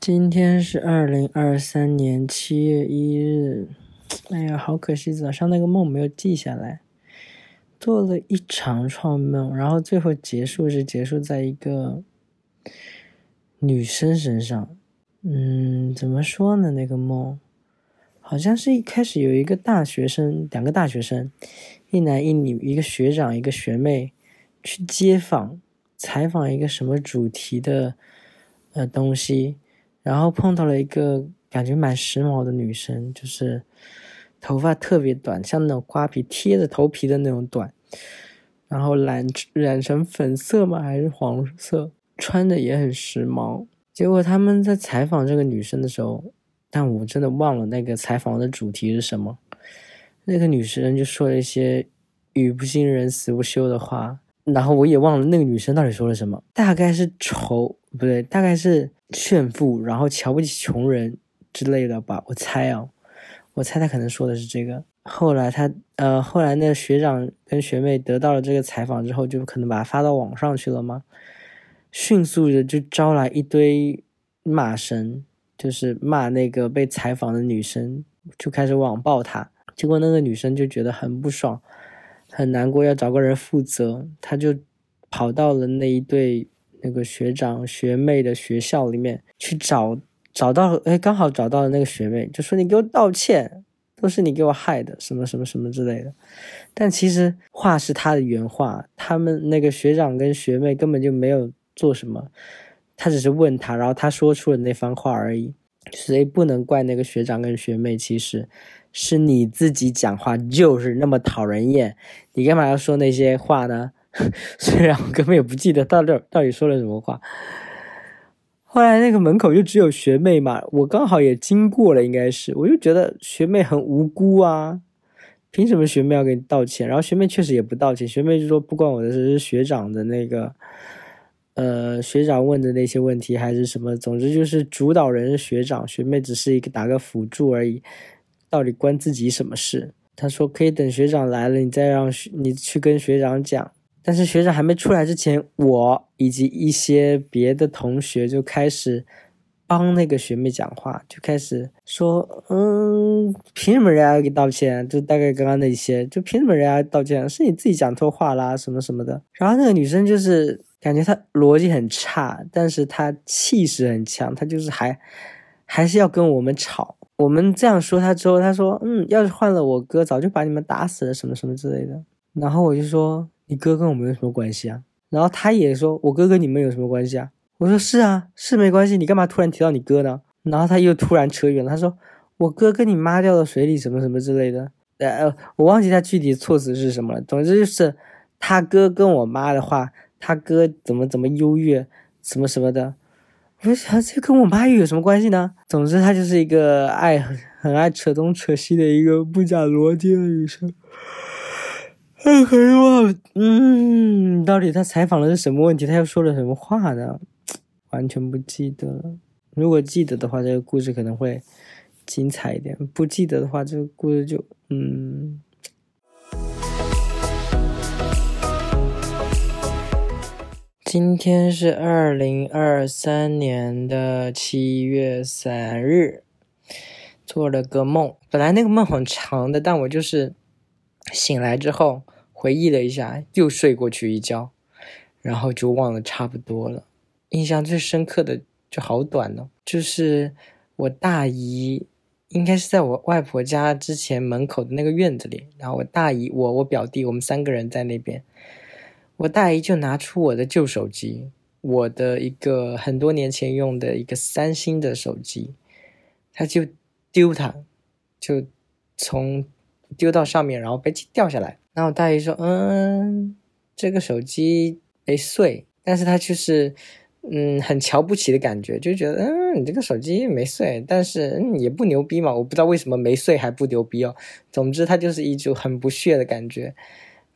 今天是二零二三年七月一日。哎呀，好可惜，早上那个梦没有记下来。做了一长串梦，然后最后结束是结束在一个女生身上。嗯，怎么说呢？那个梦好像是一开始有一个大学生，两个大学生，一男一女，一个学长，一个学妹，去街访采访一个什么主题的呃东西，然后碰到了一个感觉蛮时髦的女生，就是。头发特别短，像那种瓜皮贴着头皮的那种短，然后染染成粉色吗？还是黄色？穿的也很时髦。结果他们在采访这个女生的时候，但我真的忘了那个采访的主题是什么。那个女生就说了一些语不惊人死不休的话，然后我也忘了那个女生到底说了什么。大概是丑不对，大概是炫富，然后瞧不起穷人之类的吧，我猜啊。我猜他可能说的是这个。后来他呃，后来那学长跟学妹得到了这个采访之后，就可能把它发到网上去了吗？迅速的就招来一堆骂声，就是骂那个被采访的女生，就开始网暴她。结果那个女生就觉得很不爽，很难过，要找个人负责，她就跑到了那一对那个学长学妹的学校里面去找。找到了，哎，刚好找到了那个学妹，就说你给我道歉，都是你给我害的，什么什么什么之类的。但其实话是他的原话，他们那个学长跟学妹根本就没有做什么，他只是问他，然后他说出了那番话而已。所以不能怪那个学长跟学妹，其实是你自己讲话就是那么讨人厌，你干嘛要说那些话呢？虽然我根本也不记得到底到底说了什么话。后来那个门口就只有学妹嘛，我刚好也经过了，应该是，我就觉得学妹很无辜啊，凭什么学妹要给你道歉？然后学妹确实也不道歉，学妹就说不关我的事，是学长的那个，呃，学长问的那些问题还是什么，总之就是主导人是学长，学妹只是一个打个辅助而已，到底关自己什么事？他说可以等学长来了，你再让学你去跟学长讲。但是学长还没出来之前，我以及一些别的同学就开始帮那个学妹讲话，就开始说：“嗯，凭什么人家要给道歉？就大概刚刚那些，就凭什么人家道歉？是你自己讲错话啦，什么什么的。”然后那个女生就是感觉她逻辑很差，但是她气势很强，她就是还还是要跟我们吵。我们这样说她之后，她说：“嗯，要是换了我哥，早就把你们打死了，什么什么之类的。”然后我就说。你哥跟我们有什么关系啊？然后他也说，我哥跟你们有什么关系啊？我说是啊，是没关系。你干嘛突然提到你哥呢？然后他又突然扯远了，他说我哥跟你妈掉到水里，什么什么之类的。呃，我忘记他具体措辞是什么了。总之就是他哥跟我妈的话，他哥怎么怎么优越，什么什么的。我想这跟我妈又有什么关系呢？总之，他就是一个爱很很爱扯东扯西的一个不讲逻辑的女生。哎，可是我，嗯，到底他采访的是什么问题？他又说了什么话呢？完全不记得了。如果记得的话，这个故事可能会精彩一点；不记得的话，这个故事就……嗯。今天是二零二三年的七月三日，做了个梦。本来那个梦很长的，但我就是醒来之后。回忆了一下，又睡过去一觉，然后就忘了差不多了。印象最深刻的就好短哦，就是我大姨，应该是在我外婆家之前门口的那个院子里，然后我大姨、我、我表弟，我们三个人在那边。我大姨就拿出我的旧手机，我的一个很多年前用的一个三星的手机，他就丢它，就从丢到上面，然后被掉下来。然后大姨说：“嗯，这个手机没碎，但是他就是，嗯，很瞧不起的感觉，就觉得，嗯，你这个手机没碎，但是嗯也不牛逼嘛，我不知道为什么没碎还不牛逼哦。总之他就是一种很不屑的感觉，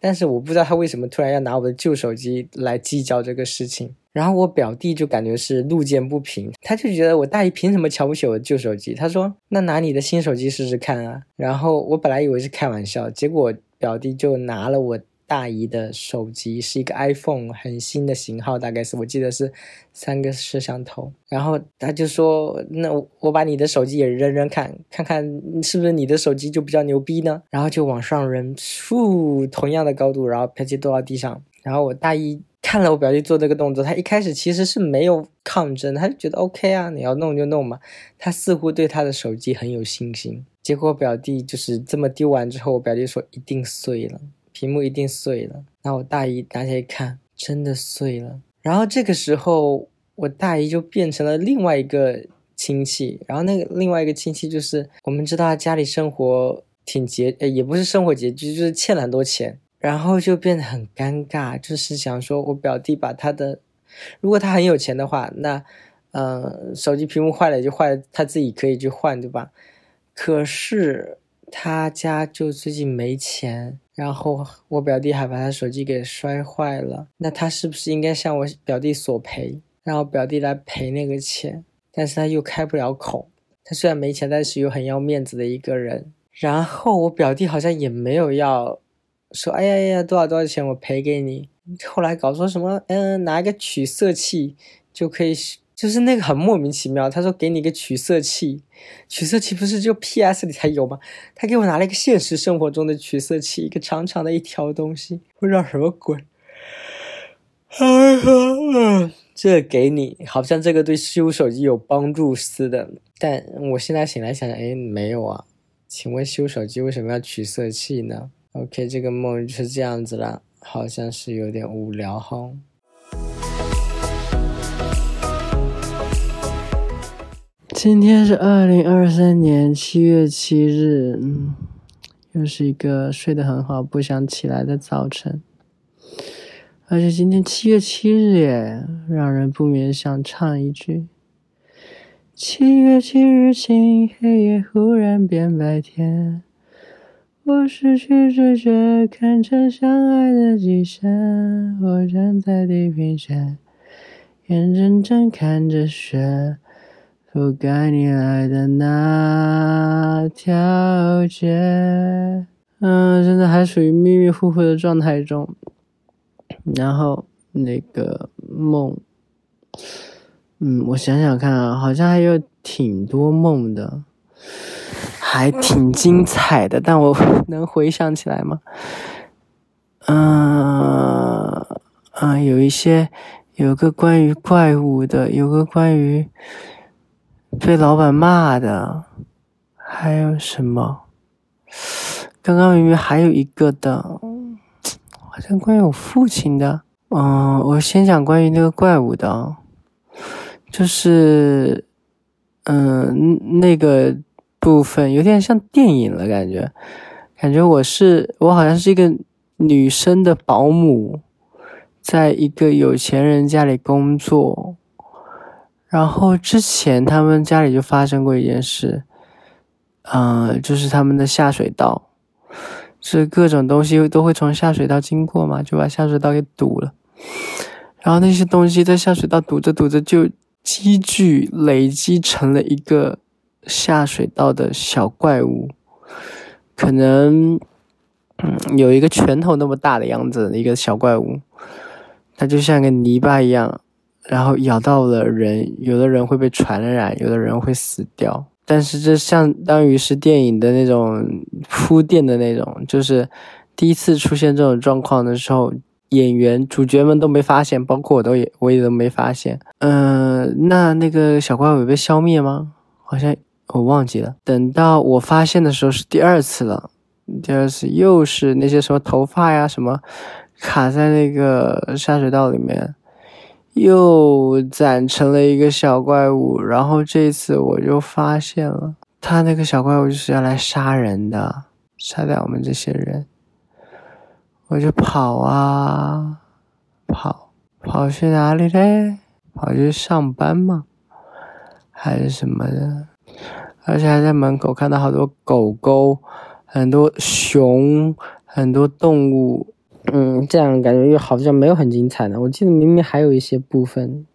但是我不知道他为什么突然要拿我的旧手机来计较这个事情。然后我表弟就感觉是路见不平，他就觉得我大姨凭什么瞧不起我的旧手机？他说：那拿你的新手机试试看啊。然后我本来以为是开玩笑，结果。表弟就拿了我大姨的手机，是一个 iPhone 很新的型号，大概是我记得是三个摄像头。然后他就说：“那我把你的手机也扔扔看，看看是不是你的手机就比较牛逼呢？”然后就往上扔，咻，同样的高度，然后啪叽掉到地上。然后我大姨看了我表弟做这个动作，他一开始其实是没有抗争，他就觉得 OK 啊，你要弄就弄嘛。他似乎对他的手机很有信心。结果表弟就是这么丢完之后，我表弟说一定碎了。屏幕一定碎了，然后我大姨拿起来一看，真的碎了。然后这个时候，我大姨就变成了另外一个亲戚。然后那个另外一个亲戚就是，我们知道他家里生活挺拮，呃，也不是生活拮据，就是欠了很多钱。然后就变得很尴尬，就是想说我表弟把他的，如果他很有钱的话，那，呃，手机屏幕坏了就坏了，他自己可以去换，对吧？可是他家就最近没钱。然后我表弟还把他手机给摔坏了，那他是不是应该向我表弟索赔，让我表弟来赔那个钱？但是他又开不了口，他虽然没钱，但是又很要面子的一个人。然后我表弟好像也没有要说，哎呀呀，多少多少钱我赔给你。后来搞说什么，嗯，拿一个取色器就可以。就是那个很莫名其妙，他说给你一个取色器，取色器不是就 P.S 里才有吗？他给我拿了一个现实生活中的取色器，一个长长的一条东西，不知道什么鬼。这给你，好像这个对修手机有帮助似的，但我现在醒来想想，哎，没有啊。请问修手机为什么要取色器呢？OK，这个梦就是这样子了，好像是有点无聊哈。今天是二零二三年七月七日，嗯，又是一个睡得很好、不想起来的早晨。而且今天七月七日耶，让人不免想唱一句：七月七日晴，黑夜忽然变白天，我失去知觉，看着相爱的极限，我站在地平线，眼睁睁看着雪。覆盖你来的那条街，嗯，现在还属于迷迷糊糊的状态中。然后那个梦，嗯，我想想看啊，好像还有挺多梦的，还挺精彩的，但我能回想起来吗？嗯嗯，有一些，有个关于怪物的，有个关于。被老板骂的，还有什么？刚刚明明还有一个的，好像关于我父亲的。嗯，我先讲关于那个怪物的，就是，嗯，那个部分有点像电影了，感觉，感觉我是我好像是一个女生的保姆，在一个有钱人家里工作。然后之前他们家里就发生过一件事，嗯，就是他们的下水道，是各种东西都会从下水道经过嘛，就把下水道给堵了。然后那些东西在下水道堵着堵着，就积聚累积成了一个下水道的小怪物，可能有一个拳头那么大的样子的一个小怪物，它就像个泥巴一样。然后咬到了人，有的人会被传染，有的人会死掉。但是这相当于是电影的那种铺垫的那种，就是第一次出现这种状况的时候，演员主角们都没发现，包括我都也我也都没发现。嗯，那那个小怪物被消灭吗？好像我忘记了。等到我发现的时候是第二次了，第二次又是那些什么头发呀什么卡在那个下水道里面。又攒成了一个小怪物，然后这次我就发现了，他那个小怪物就是要来杀人的，杀掉我们这些人。我就跑啊跑，跑去哪里嘞？跑去上班吗？还是什么的？而且还在门口看到好多狗狗，很多熊，很多动物。嗯，这样感觉又好像没有很精彩呢。我记得明明还有一些部分，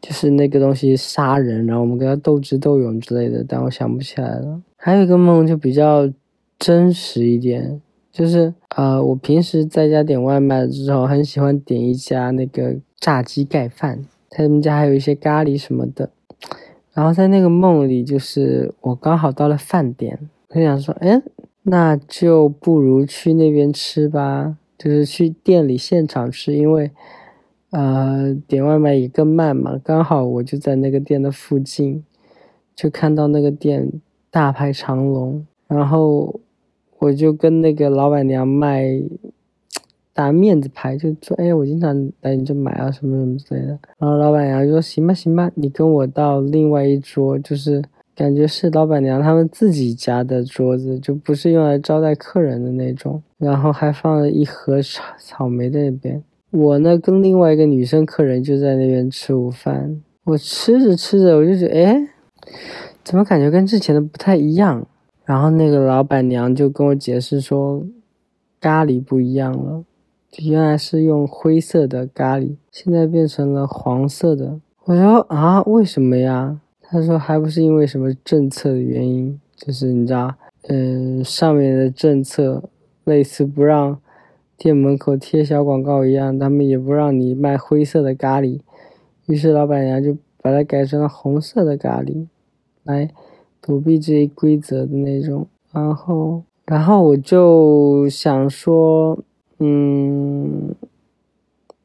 就是那个东西杀人，然后我们跟他斗智斗勇之类的，但我想不起来了。还有一个梦就比较真实一点，就是呃，我平时在家点外卖之后，很喜欢点一家那个炸鸡盖饭，他们家还有一些咖喱什么的。然后在那个梦里，就是我刚好到了饭点，我想说，哎，那就不如去那边吃吧，就是去店里现场吃，因为。呃，点外卖也更慢嘛，刚好我就在那个店的附近，就看到那个店大排长龙，然后我就跟那个老板娘卖打面子牌，就说：“哎，我经常来你这买啊，什么什么之类的。”然后老板娘就说：“行吧，行吧，你跟我到另外一桌，就是感觉是老板娘他们自己家的桌子，就不是用来招待客人的那种。然后还放了一盒草草莓在那边。”我呢，跟另外一个女生客人就在那边吃午饭。我吃着吃着，我就觉得，哎，怎么感觉跟之前的不太一样？然后那个老板娘就跟我解释说，咖喱不一样了，原来是用灰色的咖喱，现在变成了黄色的。我说啊，为什么呀？他说还不是因为什么政策的原因，就是你知道，嗯，上面的政策类似不让。店门口贴小广告一样，他们也不让你卖灰色的咖喱，于是老板娘就把它改成了红色的咖喱，来躲避这一规则的那种。然后，然后我就想说，嗯，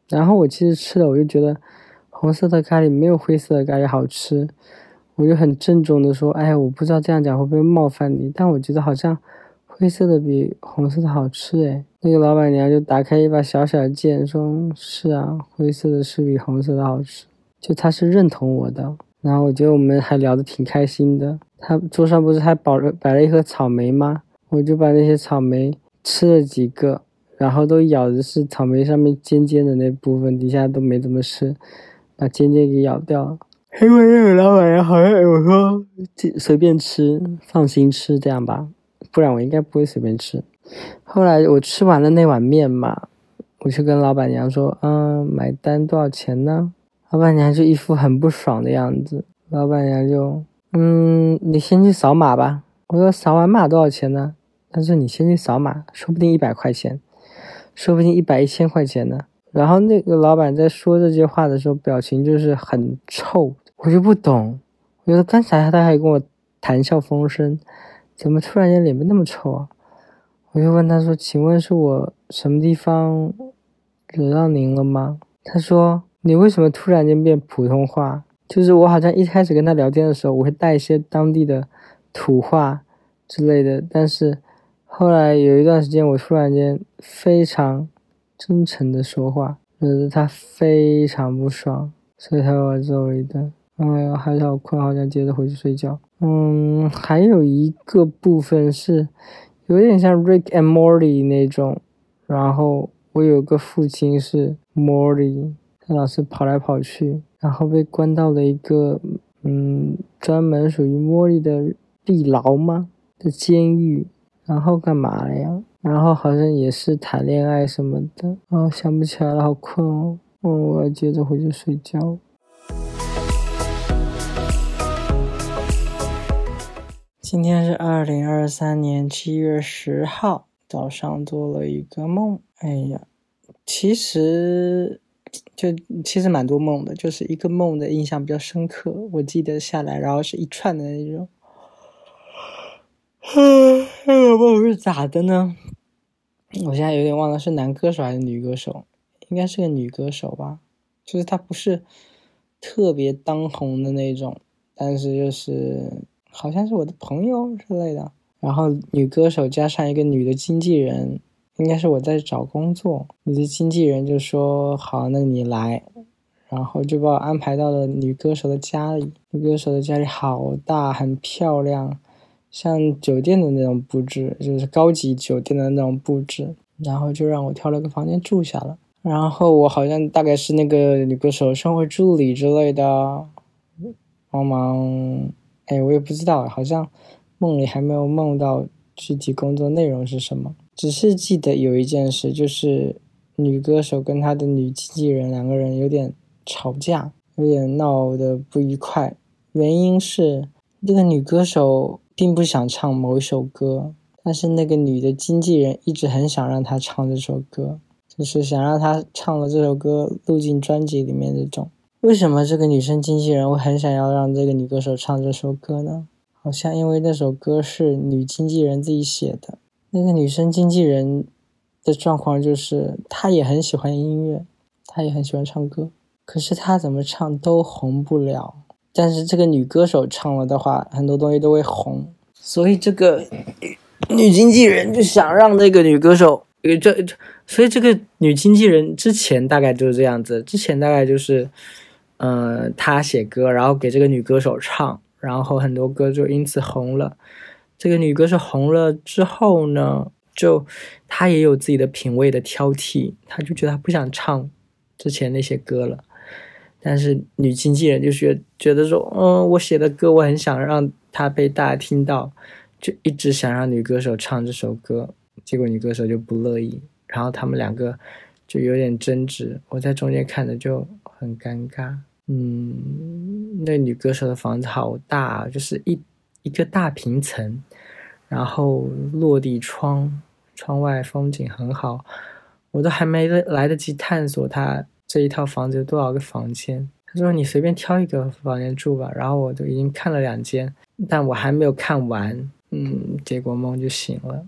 然后我其实吃了，我就觉得红色的咖喱没有灰色的咖喱好吃，我就很郑重的说，哎，我不知道这样讲会不会冒犯你，但我觉得好像。灰色的比红色的好吃诶，那个老板娘就打开一把小小的剑，说是啊，灰色的是比红色的好吃，就她是认同我的。然后我觉得我们还聊得挺开心的。他桌上不是还摆了摆了一盒草莓吗？我就把那些草莓吃了几个，然后都咬的是草莓上面尖尖的那部分，底下都没怎么吃，把尖尖给咬掉了。因为那个老板娘好像有说随便吃，放心吃这样吧。不然我应该不会随便吃。后来我吃完了那碗面嘛，我就跟老板娘说：“嗯，买单多少钱呢？”老板娘就一副很不爽的样子。老板娘就：“嗯，你先去扫码吧。”我说：“扫完码多少钱呢？”他说：“你先去扫码，说不定一百块钱，说不定一百一千块钱呢。”然后那个老板在说这句话的时候，表情就是很臭，我就不懂。我觉得刚才他还跟我谈笑风生。怎么突然间脸变那么臭啊？我就问他说：“请问是我什么地方惹到您了吗？”他说：“你为什么突然间变普通话？就是我好像一开始跟他聊天的时候，我会带一些当地的土话之类的，但是后来有一段时间，我突然间非常真诚的说话，惹得他非常不爽，所以他把我揍了一顿。哎呀，还是好困，好想接着回去睡觉。”嗯，还有一个部分是有点像 Rick and Morty 那种，然后我有个父亲是 Morty，他老是跑来跑去，然后被关到了一个嗯专门属于 Morty 的地牢吗的监狱，然后干嘛了呀？然后好像也是谈恋爱什么的，哦想不起来了，好困哦，嗯我要接着回去睡觉。今天是二零二三年七月十号早上做了一个梦。哎呀，其实就其实蛮多梦的，就是一个梦的印象比较深刻，我记得下来，然后是一串的那种。那个梦是咋的呢？我现在有点忘了是男歌手还是女歌手，应该是个女歌手吧。就是她不是特别当红的那种，但是就是。好像是我的朋友之类的，然后女歌手加上一个女的经纪人，应该是我在找工作。女的经纪人就说：“好，那你来。”然后就把我安排到了女歌手的家里。女歌手的家里好大，很漂亮，像酒店的那种布置，就是高级酒店的那种布置。然后就让我挑了个房间住下了。然后我好像大概是那个女歌手生活助理之类的，帮忙。哎，我也不知道，好像梦里还没有梦到具体工作内容是什么，只是记得有一件事，就是女歌手跟她的女经纪人两个人有点吵架，有点闹得不愉快。原因是这个女歌手并不想唱某一首歌，但是那个女的经纪人一直很想让她唱这首歌，就是想让她唱了这首歌录进专辑里面这种。为什么这个女生经纪人会很想要让这个女歌手唱这首歌呢？好像因为那首歌是女经纪人自己写的。那个女生经纪人的状况就是，她也很喜欢音乐，她也很喜欢唱歌，可是她怎么唱都红不了。但是这个女歌手唱了的话，很多东西都会红。所以这个女经纪人就想让那个女歌手，这，所以这个女经纪人之前大概就是这样子，之前大概就是。嗯，他写歌，然后给这个女歌手唱，然后很多歌就因此红了。这个女歌手红了之后呢，就她也有自己的品味的挑剔，她就觉得她不想唱之前那些歌了。但是女经纪人就觉觉得说，嗯，我写的歌我很想让她被大家听到，就一直想让女歌手唱这首歌，结果女歌手就不乐意，然后他们两个就有点争执，我在中间看着就很尴尬。嗯，那女歌手的房子好大，就是一一个大平层，然后落地窗，窗外风景很好。我都还没来得及探索她这一套房子有多少个房间。他说：“你随便挑一个房间住吧。”然后我就已经看了两间，但我还没有看完。嗯，结果梦就醒了。